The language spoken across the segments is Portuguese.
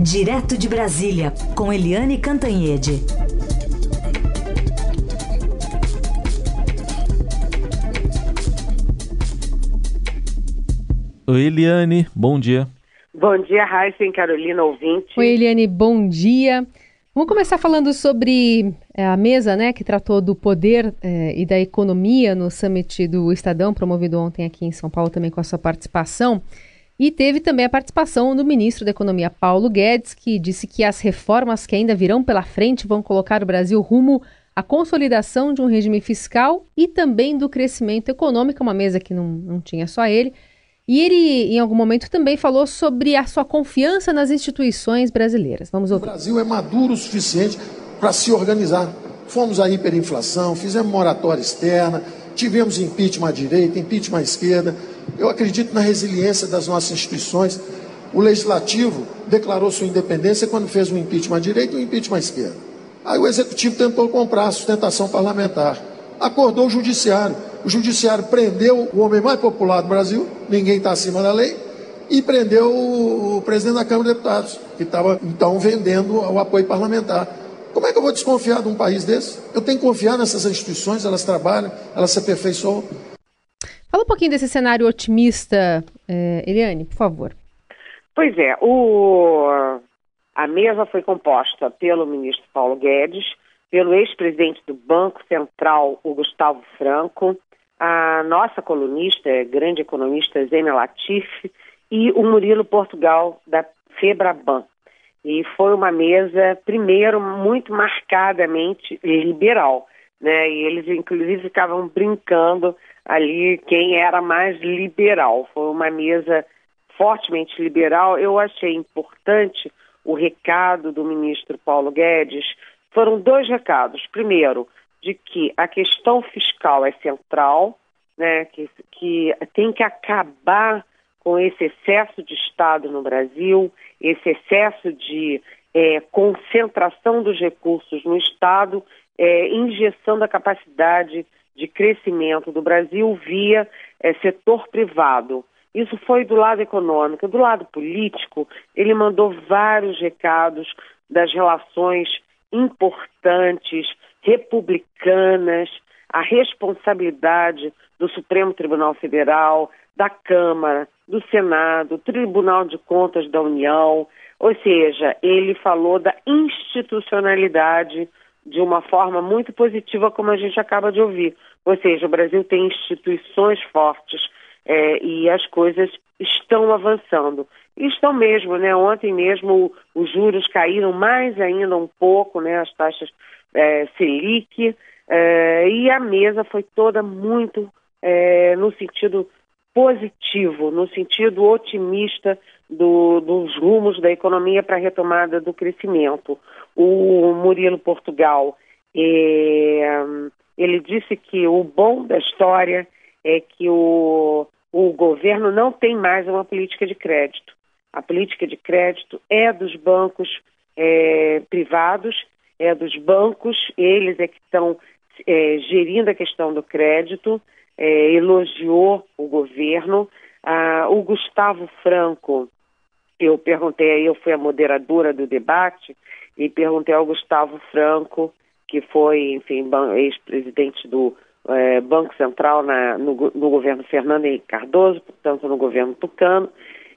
Direto de Brasília, com Eliane Cantanhede. Oi, Eliane, bom dia. Bom dia, Raíssa e Carolina, ouvinte. Oi, Eliane, bom dia. Vamos começar falando sobre é, a mesa né, que tratou do poder é, e da economia no summit do Estadão, promovido ontem aqui em São Paulo, também com a sua participação. E teve também a participação do ministro da Economia, Paulo Guedes, que disse que as reformas que ainda virão pela frente vão colocar o Brasil rumo à consolidação de um regime fiscal e também do crescimento econômico, uma mesa que não, não tinha só ele. E ele, em algum momento, também falou sobre a sua confiança nas instituições brasileiras. Vamos ouvir. O Brasil é maduro o suficiente para se organizar. Fomos à hiperinflação, fizemos moratória externa, tivemos impeachment à direita, impeachment à esquerda. Eu acredito na resiliência das nossas instituições. O legislativo declarou sua independência quando fez um impeachment à direita e um impeachment à esquerda. Aí o executivo tentou comprar a sustentação parlamentar. Acordou o judiciário o judiciário prendeu o homem mais popular do Brasil, ninguém está acima da lei, e prendeu o presidente da Câmara de Deputados, que estava então vendendo o apoio parlamentar. Como é que eu vou desconfiar de um país desse? Eu tenho que confiar nessas instituições, elas trabalham, elas se aperfeiçoam. Fala um pouquinho desse cenário otimista, eh, Eliane, por favor. Pois é, o... a mesa foi composta pelo ministro Paulo Guedes, pelo ex-presidente do Banco Central, o Gustavo Franco, a nossa colunista, grande economista Zena Latif, e o Murilo Portugal, da Febraban. E foi uma mesa, primeiro, muito marcadamente liberal. Né? E eles, inclusive, ficavam brincando ali quem era mais liberal. Foi uma mesa fortemente liberal. Eu achei importante o recado do ministro Paulo Guedes. Foram dois recados. Primeiro, de que a questão fiscal é central, né, que, que tem que acabar com esse excesso de Estado no Brasil, esse excesso de é, concentração dos recursos no Estado, é, injeção da capacidade de crescimento do Brasil via é, setor privado. Isso foi do lado econômico. Do lado político, ele mandou vários recados das relações importantes republicanas, a responsabilidade do Supremo Tribunal Federal, da Câmara, do Senado, Tribunal de Contas da União, ou seja, ele falou da institucionalidade de uma forma muito positiva, como a gente acaba de ouvir. Ou seja, o Brasil tem instituições fortes é, e as coisas estão avançando. Estão mesmo, né? Ontem mesmo os juros caíram mais ainda um pouco, né? As taxas é, Selic, é, e a mesa foi toda muito é, no sentido positivo, no sentido otimista do, dos rumos da economia para a retomada do crescimento. O Murilo Portugal, é, ele disse que o bom da história é que o, o governo não tem mais uma política de crédito. A política de crédito é dos bancos é, privados é dos bancos, eles é que estão é, gerindo a questão do crédito, é, elogiou o governo. Ah, o Gustavo Franco, eu perguntei, eu fui a moderadora do debate, e perguntei ao Gustavo Franco, que foi, enfim, ex-presidente do é, Banco Central na, no, no, governo Fernando Henrique Cardoso, portanto no governo Tucano,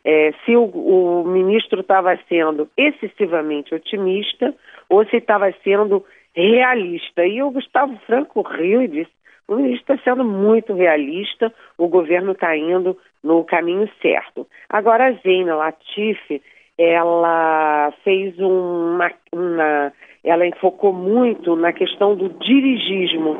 é, se o, o ministro estava sendo excessivamente otimista ou se estava sendo realista. E o Gustavo Franco riu e disse: ministro está sendo muito realista, o governo está indo no caminho certo. Agora, a Zeina Latifi, ela fez uma, uma. Ela enfocou muito na questão do dirigismo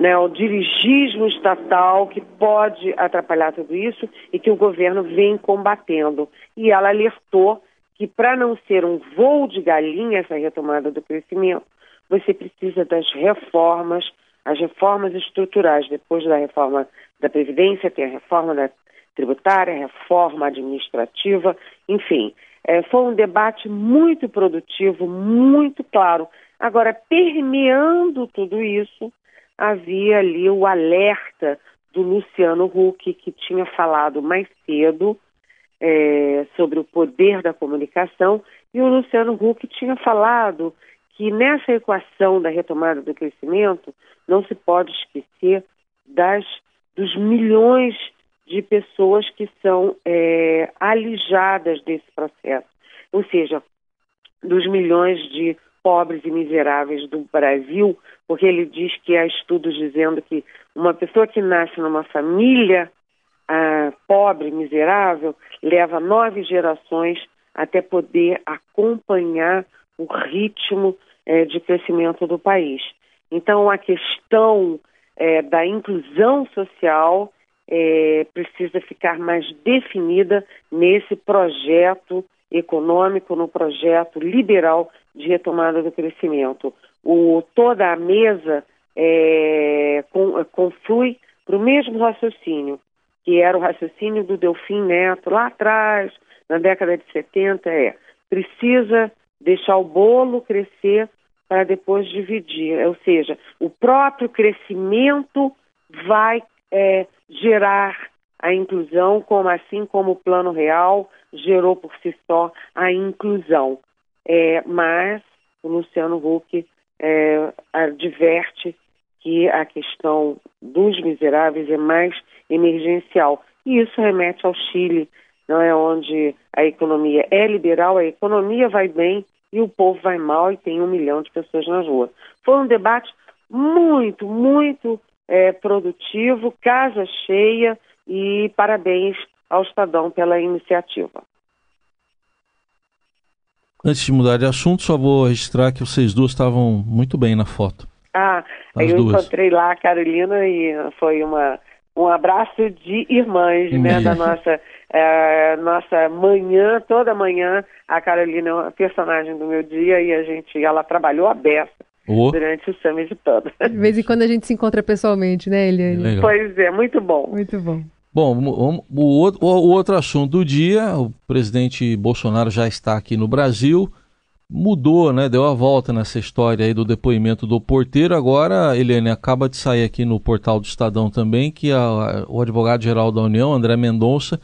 né, o dirigismo estatal que pode atrapalhar tudo isso e que o governo vem combatendo. E ela alertou que para não ser um voo de galinha essa retomada do crescimento, você precisa das reformas, as reformas estruturais. Depois da reforma da Previdência, tem a reforma da tributária, reforma administrativa, enfim. É, foi um debate muito produtivo, muito claro. Agora, permeando tudo isso, havia ali o alerta do Luciano Huck, que tinha falado mais cedo é, sobre o poder da comunicação, e o Luciano Huck tinha falado que nessa equação da retomada do crescimento não se pode esquecer das dos milhões de pessoas que são é, alijadas desse processo, ou seja, dos milhões de pobres e miseráveis do Brasil, porque ele diz que há estudos dizendo que uma pessoa que nasce numa família ah, pobre, miserável, leva nove gerações até poder acompanhar o ritmo eh, de crescimento do país. Então, a questão eh, da inclusão social eh, precisa ficar mais definida nesse projeto econômico, no projeto liberal de retomada do crescimento. O, toda a mesa é, com, conflui para o mesmo raciocínio, que era o raciocínio do Delfim Neto lá atrás, na década de 70, é precisa deixar o bolo crescer para depois dividir. Ou seja, o próprio crescimento vai é, gerar a inclusão, como assim como o Plano Real gerou por si só a inclusão. É, mas o Luciano Huck é, adverte que a questão dos miseráveis é mais emergencial. E isso remete ao Chile, não é onde a economia é liberal, a economia vai bem e o povo vai mal e tem um milhão de pessoas nas ruas. Foi um debate muito, muito é, produtivo, casa cheia e parabéns ao Estadão pela iniciativa. Antes de mudar de assunto, só vou registrar que vocês duas estavam muito bem na foto. Ah, As eu duas. encontrei lá a Carolina e foi uma, um abraço de irmãs, né, da nossa, é, nossa manhã, toda manhã, a Carolina é uma personagem do meu dia e a gente, ela trabalhou a beça oh. durante o summit todo. De vez em quando a gente se encontra pessoalmente, né, Eliane? Pois é, muito bom. Muito bom. Bom, o, o, o, outro assunto do dia, o presidente Bolsonaro já está aqui no Brasil, mudou, né? Deu a volta nessa história aí do depoimento do porteiro. Agora, Helene, acaba de sair aqui no portal do Estadão também que a, o advogado-geral da União, André Mendonça,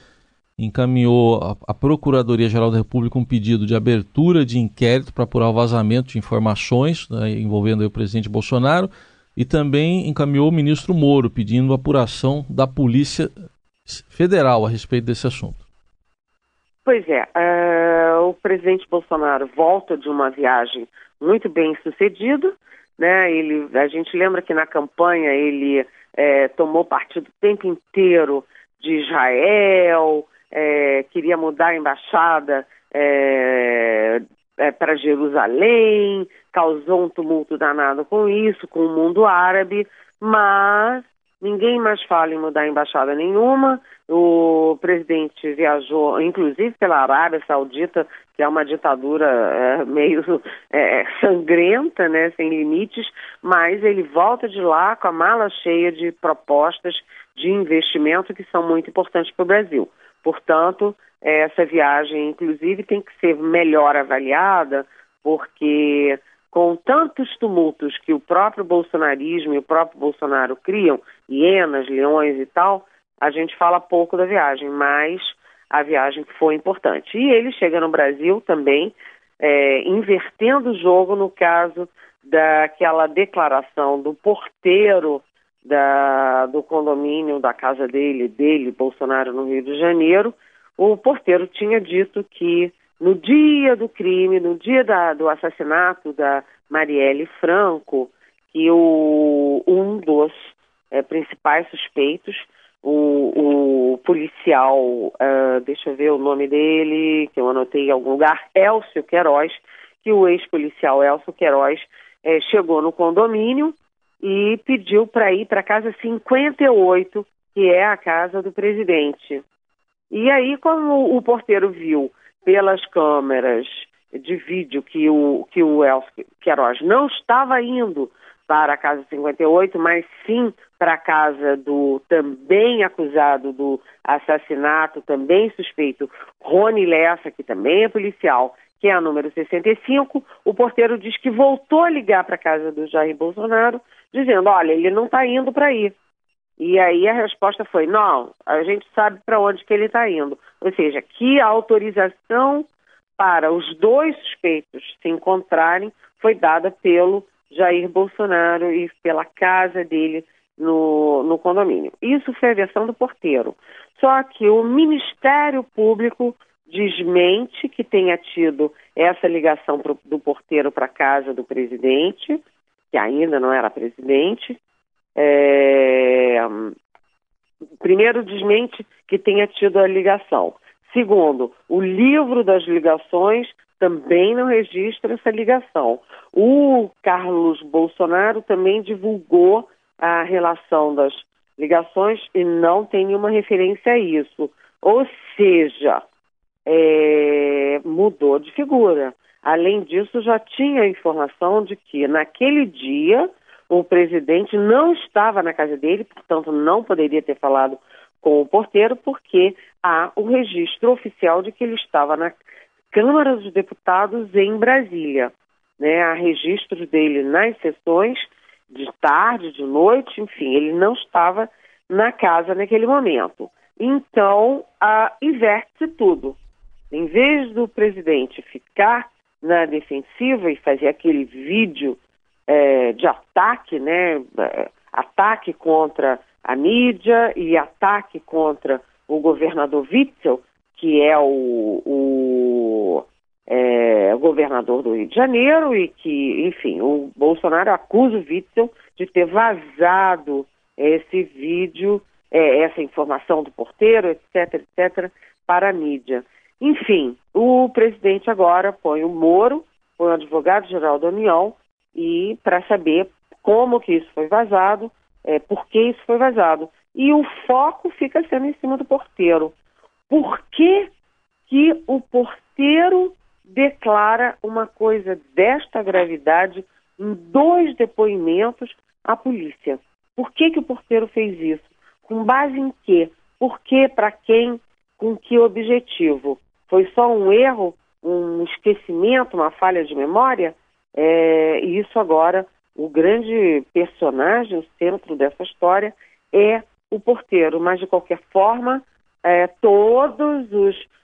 encaminhou à Procuradoria-Geral da República um pedido de abertura de inquérito para apurar o vazamento de informações né, envolvendo o presidente Bolsonaro e também encaminhou o ministro Moro pedindo apuração da Polícia federal a respeito desse assunto. Pois é, uh, o presidente Bolsonaro volta de uma viagem muito bem sucedida, né? Ele, a gente lembra que na campanha ele é, tomou partido o tempo inteiro de Israel, é, queria mudar a embaixada é, é, para Jerusalém, causou um tumulto danado com isso, com o mundo árabe, mas ninguém mais fala em mudar embaixada nenhuma. O presidente viajou, inclusive pela Arábia Saudita, que é uma ditadura é, meio é, sangrenta, né, sem limites, mas ele volta de lá com a mala cheia de propostas de investimento que são muito importantes para o Brasil. Portanto, essa viagem, inclusive, tem que ser melhor avaliada, porque com tantos tumultos que o próprio bolsonarismo e o próprio Bolsonaro criam, hienas, leões e tal, a gente fala pouco da viagem, mas a viagem foi importante. E ele chega no Brasil também, é, invertendo o jogo no caso daquela declaração do porteiro da, do condomínio da casa dele, dele, Bolsonaro, no Rio de Janeiro. O porteiro tinha dito que no dia do crime, no dia da, do assassinato da Marielle Franco, que o, um dos é, principais suspeitos, o, o policial, uh, deixa eu ver o nome dele, que eu anotei em algum lugar, Elcio Queiroz, que o ex-policial Elcio Queiroz é, chegou no condomínio e pediu para ir para a casa 58, que é a casa do presidente. E aí, como o porteiro viu pelas câmeras de vídeo que o, que o Elcio Queiroz não estava indo para a Casa 58, mas sim para a casa do também acusado do assassinato, também suspeito, Rony Lessa, que também é policial, que é a número 65, o porteiro diz que voltou a ligar para a casa do Jair Bolsonaro, dizendo, olha, ele não está indo para ir. E aí a resposta foi: não, a gente sabe para onde que ele está indo. Ou seja, que a autorização para os dois suspeitos se encontrarem foi dada pelo Jair Bolsonaro e pela casa dele no, no condomínio. Isso foi a versão do porteiro. Só que o Ministério Público desmente que tenha tido essa ligação pro, do porteiro para a casa do presidente, que ainda não era presidente. É... Primeiro, desmente que tenha tido a ligação. Segundo, o livro das ligações também não registra essa ligação. O Carlos Bolsonaro também divulgou a relação das ligações e não tem nenhuma referência a isso. Ou seja, é, mudou de figura. Além disso, já tinha a informação de que naquele dia o presidente não estava na casa dele, portanto não poderia ter falado com o porteiro, porque há o registro oficial de que ele estava na Câmara dos Deputados em Brasília. Né? Há registros dele nas sessões de tarde, de noite, enfim, ele não estava na casa naquele momento. Então, a, inverte-se tudo. Em vez do presidente ficar na defensiva e fazer aquele vídeo é, de ataque, né, é, ataque contra a mídia e ataque contra o governador Witzel, que é o, o é, governador do Rio de Janeiro e que, enfim, o Bolsonaro acusa o Witzel de ter vazado esse vídeo, é, essa informação do porteiro, etc., etc., para a mídia. Enfim, o presidente agora põe o Moro, põe o advogado-geral da União, e para saber como que isso foi vazado, é, por que isso foi vazado. E o foco fica sendo em cima do porteiro. Por que, que o porteiro declara uma coisa desta gravidade em dois depoimentos à polícia? Por que, que o porteiro fez isso? Com base em quê? Por que, para quem, com que objetivo? Foi só um erro, um esquecimento, uma falha de memória? É, e isso agora, o grande personagem, o centro dessa história, é o porteiro. Mas, de qualquer forma, é, todas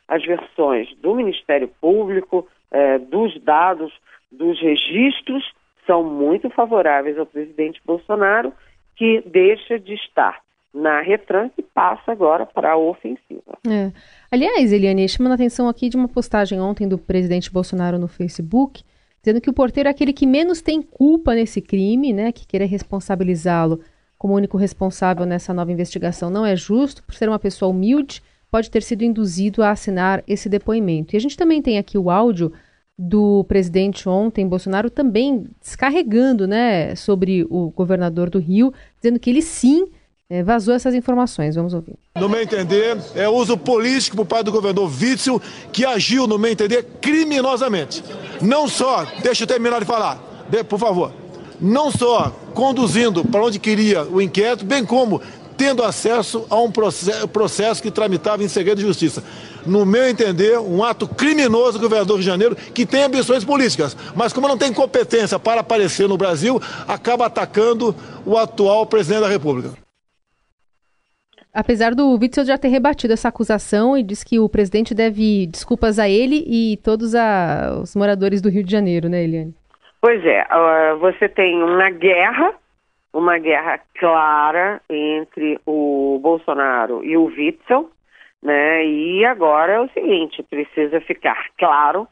as versões do Ministério Público, é, dos dados, dos registros, são muito favoráveis ao presidente Bolsonaro, que deixa de estar na retranca e passa agora para a ofensiva. É. Aliás, Eliane, chamando a atenção aqui de uma postagem ontem do presidente Bolsonaro no Facebook, dizendo que o porteiro é aquele que menos tem culpa nesse crime, né, que querer responsabilizá-lo como único responsável nessa nova investigação não é justo, por ser uma pessoa humilde, pode ter sido induzido a assinar esse depoimento. E a gente também tem aqui o áudio do presidente ontem, Bolsonaro, também descarregando né, sobre o governador do Rio, dizendo que ele sim é, vazou essas informações. Vamos ouvir. No meu entender, é uso político por parte do governador Witzel, que agiu, no meu entender, criminosamente. Não só, deixa eu terminar de falar, de, por favor, não só conduzindo para onde queria o inquérito, bem como tendo acesso a um processo que tramitava em segredo de justiça. No meu entender, um ato criminoso do governador do Rio de Janeiro que tem ambições políticas, mas como não tem competência para aparecer no Brasil, acaba atacando o atual presidente da República. Apesar do Witzel já ter rebatido essa acusação e diz que o presidente deve desculpas a ele e todos a, os moradores do Rio de Janeiro, né, Eliane? Pois é, uh, você tem uma guerra, uma guerra clara entre o Bolsonaro e o Witzel, né? E agora é o seguinte, precisa ficar claro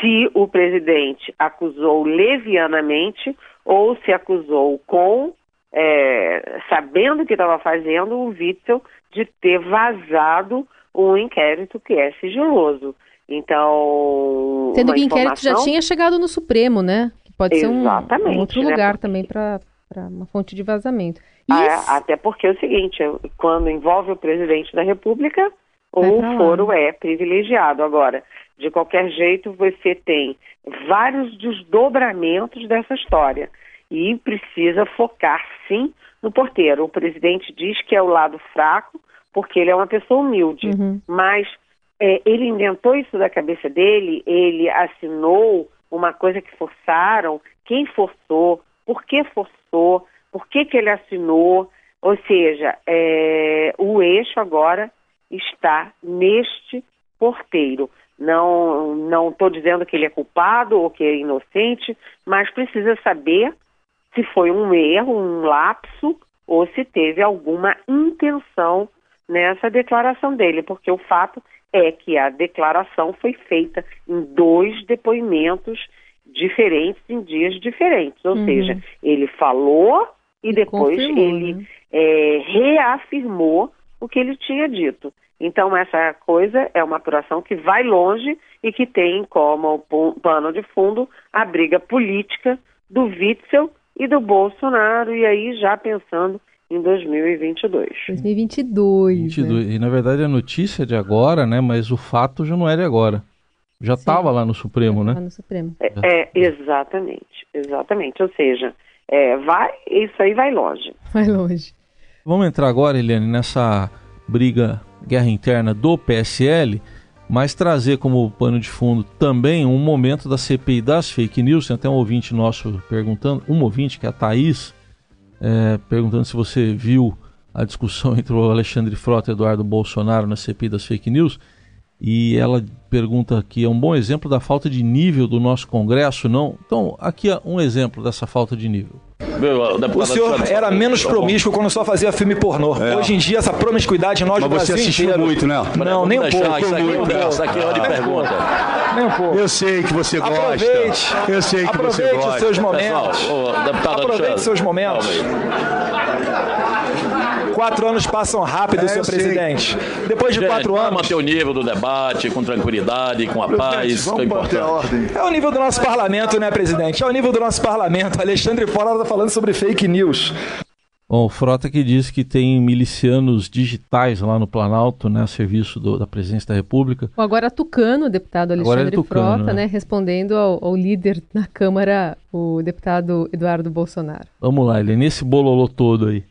se o presidente acusou levianamente ou se acusou com é, sabendo o que estava fazendo, o Witzel de ter vazado um inquérito que é sigiloso. Então. Sendo que o inquérito já tinha chegado no Supremo, né? Que pode ser um, um outro né? lugar também para uma fonte de vazamento. Ah, até porque é o seguinte: quando envolve o presidente da República, o foro é privilegiado. Agora, de qualquer jeito, você tem vários desdobramentos dessa história e precisa focar sim no porteiro. O presidente diz que é o lado fraco, porque ele é uma pessoa humilde, uhum. mas é, ele inventou isso da cabeça dele, ele assinou uma coisa que forçaram, quem forçou, por que forçou, por que, que ele assinou. Ou seja, é, o eixo agora está neste porteiro. Não não estou dizendo que ele é culpado ou que é inocente, mas precisa saber se foi um erro, um lapso ou se teve alguma intenção nessa declaração dele, porque o fato é que a declaração foi feita em dois depoimentos diferentes em dias diferentes, ou uhum. seja, ele falou e, e depois ele né? é, reafirmou o que ele tinha dito. Então, essa coisa é uma apuração que vai longe e que tem como pano de fundo a briga política do Witzel e do Bolsonaro, e aí já pensando em 2022. 2022. 22. Né? E na verdade a notícia é de agora, né? Mas o fato já não é de agora. Já estava lá no Supremo, né? No Supremo. É, é, exatamente, exatamente. Ou seja, é, vai, isso aí vai longe. Vai longe. Vamos entrar agora, Eliane, nessa briga, guerra interna do PSL, mas trazer como pano de fundo também um momento da CPI das fake news. Tem até um ouvinte nosso perguntando, um ouvinte que é a Thaís, é, perguntando se você viu a discussão entre o Alexandre Frota e Eduardo Bolsonaro na CPI das fake news. E ela pergunta aqui, é um bom exemplo da falta de nível do nosso Congresso, não? Então, aqui é um exemplo dessa falta de nível. O senhor era menos promíscuo quando só fazia filme pornô. É. Hoje em dia, essa promiscuidade nós Mas você assistiu inteiro... muito, né? Não, nem um pouco. Isso aqui, pouco. Isso aqui é hora de pergunta. Nem um pouco. Eu sei que você gosta. Aproveite. Eu sei que Aproveite você gosta. os seus momentos. Pessoal, deputado Aproveite os seus momentos. Quatro anos passam rápido, é, senhor presidente. Depois de Gente, quatro anos. manter o nível do debate com tranquilidade, com a paz. Vamos é manter a ordem. É o nível do nosso parlamento, né, presidente? É o nível do nosso parlamento. Alexandre Fora está falando sobre fake news. Bom, o Frota que diz que tem milicianos digitais lá no Planalto, né, a serviço do, da presidência da República. Agora Tucano, o deputado é Alexandre é Tucano, Frota, né? né, respondendo ao, ao, líder na Câmara, o deputado Eduardo Bolsonaro. Vamos lá, ele é nesse bololô todo aí.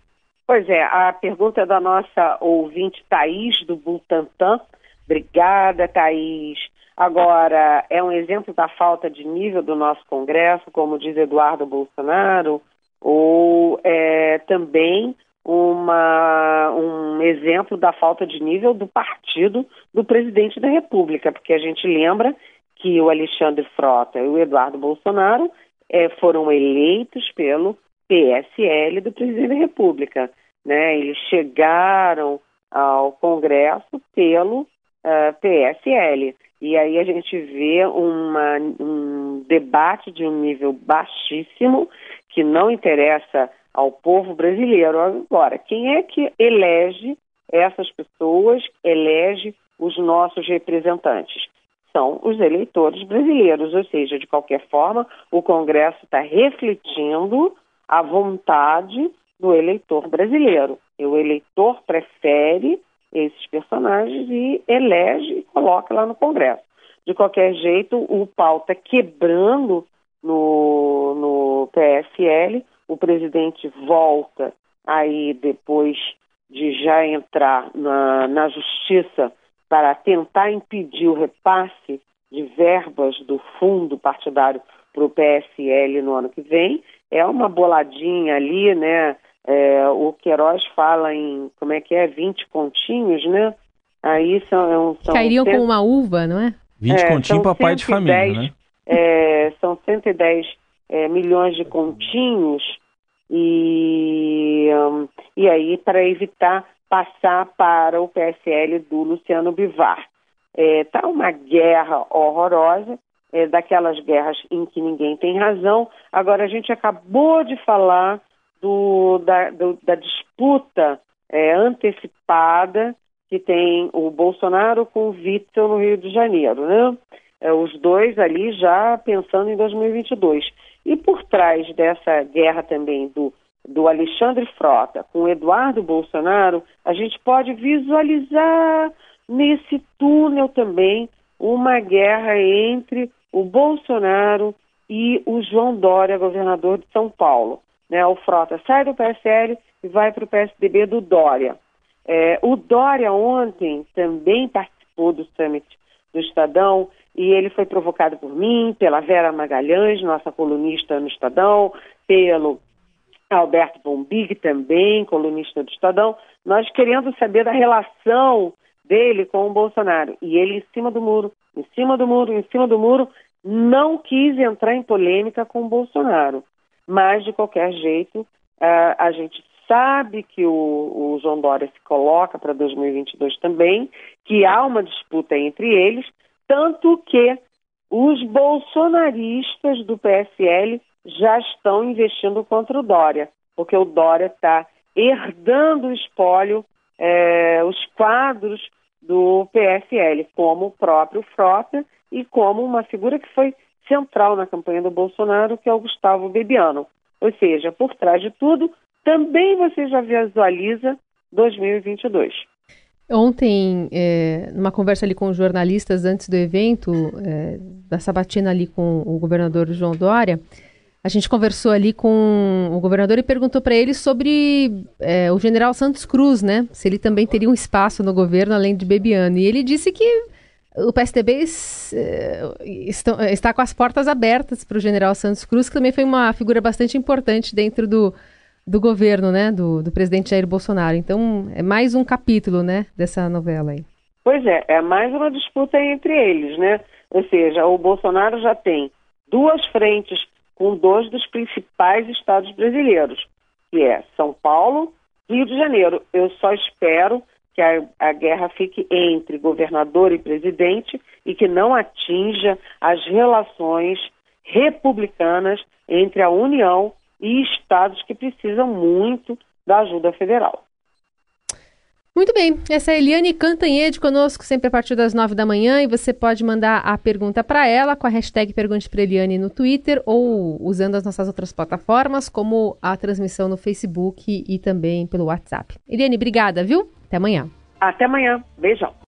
Pois é, a pergunta é da nossa ouvinte Thaís, do Butantan. Obrigada, Thaís. Agora, é um exemplo da falta de nível do nosso Congresso, como diz Eduardo Bolsonaro, ou é também uma, um exemplo da falta de nível do partido do presidente da República, porque a gente lembra que o Alexandre Frota e o Eduardo Bolsonaro é, foram eleitos pelo PSL do presidente da República. Né? Eles chegaram ao Congresso pelo uh, eh, PSL. E aí a gente vê uma, um debate de um nível baixíssimo que não interessa ao povo brasileiro. Agora, quem é que elege essas pessoas, elege os nossos representantes? São os eleitores brasileiros, ou seja, de qualquer forma, o Congresso está refletindo a vontade do eleitor brasileiro. E o eleitor prefere esses personagens e elege e coloca lá no Congresso. De qualquer jeito, o pau está quebrando no, no PSL, o presidente volta aí depois de já entrar na, na justiça para tentar impedir o repasse de verbas do fundo partidário para o PSL no ano que vem. É uma boladinha ali, né? É, o Queiroz fala em, como é que é, 20 continhos, né? Aí são... É são Cairiam cento... como uma uva, não é? 20 é, continhos para pai de família, né? É, são 110 é, milhões de continhos e, um, e aí para evitar passar para o PSL do Luciano Bivar. Está é, uma guerra horrorosa, é, daquelas guerras em que ninguém tem razão. Agora, a gente acabou de falar do, da, do, da, disputa é, antecipada que tem o Bolsonaro com o Witzel no Rio de Janeiro, né? É, os dois ali já pensando em 2022. E por trás dessa guerra também do, do Alexandre Frota com o Eduardo Bolsonaro, a gente pode visualizar nesse túnel também uma guerra entre o Bolsonaro e o João Dória, governador de São Paulo. Né, o Frota sai do PSL e vai para o PSDB do Dória. É, o Dória ontem também participou do summit do Estadão e ele foi provocado por mim, pela Vera Magalhães, nossa colunista no Estadão, pelo Alberto Bombig também, colunista do Estadão, nós querendo saber da relação dele com o Bolsonaro. E ele em cima do muro, em cima do muro, em cima do muro, não quis entrar em polêmica com o Bolsonaro. Mas, de qualquer jeito, a gente sabe que o, o João Dória se coloca para 2022 também, que há uma disputa entre eles, tanto que os bolsonaristas do PSL já estão investindo contra o Dória, porque o Dória está herdando o espólio, é, os quadros do PSL, como o próprio Frota e como uma figura que foi central na campanha do Bolsonaro, que é o Gustavo Bebiano. Ou seja, por trás de tudo, também você já visualiza 2022. Ontem, é, numa conversa ali com os jornalistas antes do evento, é, da sabatina ali com o governador João Dória, a gente conversou ali com o governador e perguntou para ele sobre é, o general Santos Cruz, né? Se ele também teria um espaço no governo além de Bebiano. E ele disse que o PSDB é, está com as portas abertas para o general Santos Cruz, que também foi uma figura bastante importante dentro do, do governo, né? Do, do presidente Jair Bolsonaro. Então, é mais um capítulo, né? Dessa novela aí. Pois é, é mais uma disputa entre eles, né? Ou seja, o Bolsonaro já tem duas frentes com dois dos principais estados brasileiros, que é São Paulo e Rio de Janeiro. Eu só espero que a, a, guerra fique entre governador e presidente e que não atinja as relações republicanas entre a União e estados que precisam muito da ajuda federal. Muito bem, essa é a Eliane Cantanhede conosco, sempre a partir das nove da manhã, e você pode mandar a pergunta para ela com a hashtag Pergunte para Eliane no Twitter ou usando as nossas outras plataformas, como a transmissão no Facebook e também pelo WhatsApp. Eliane, obrigada, viu? Até amanhã. Até amanhã. Beijão.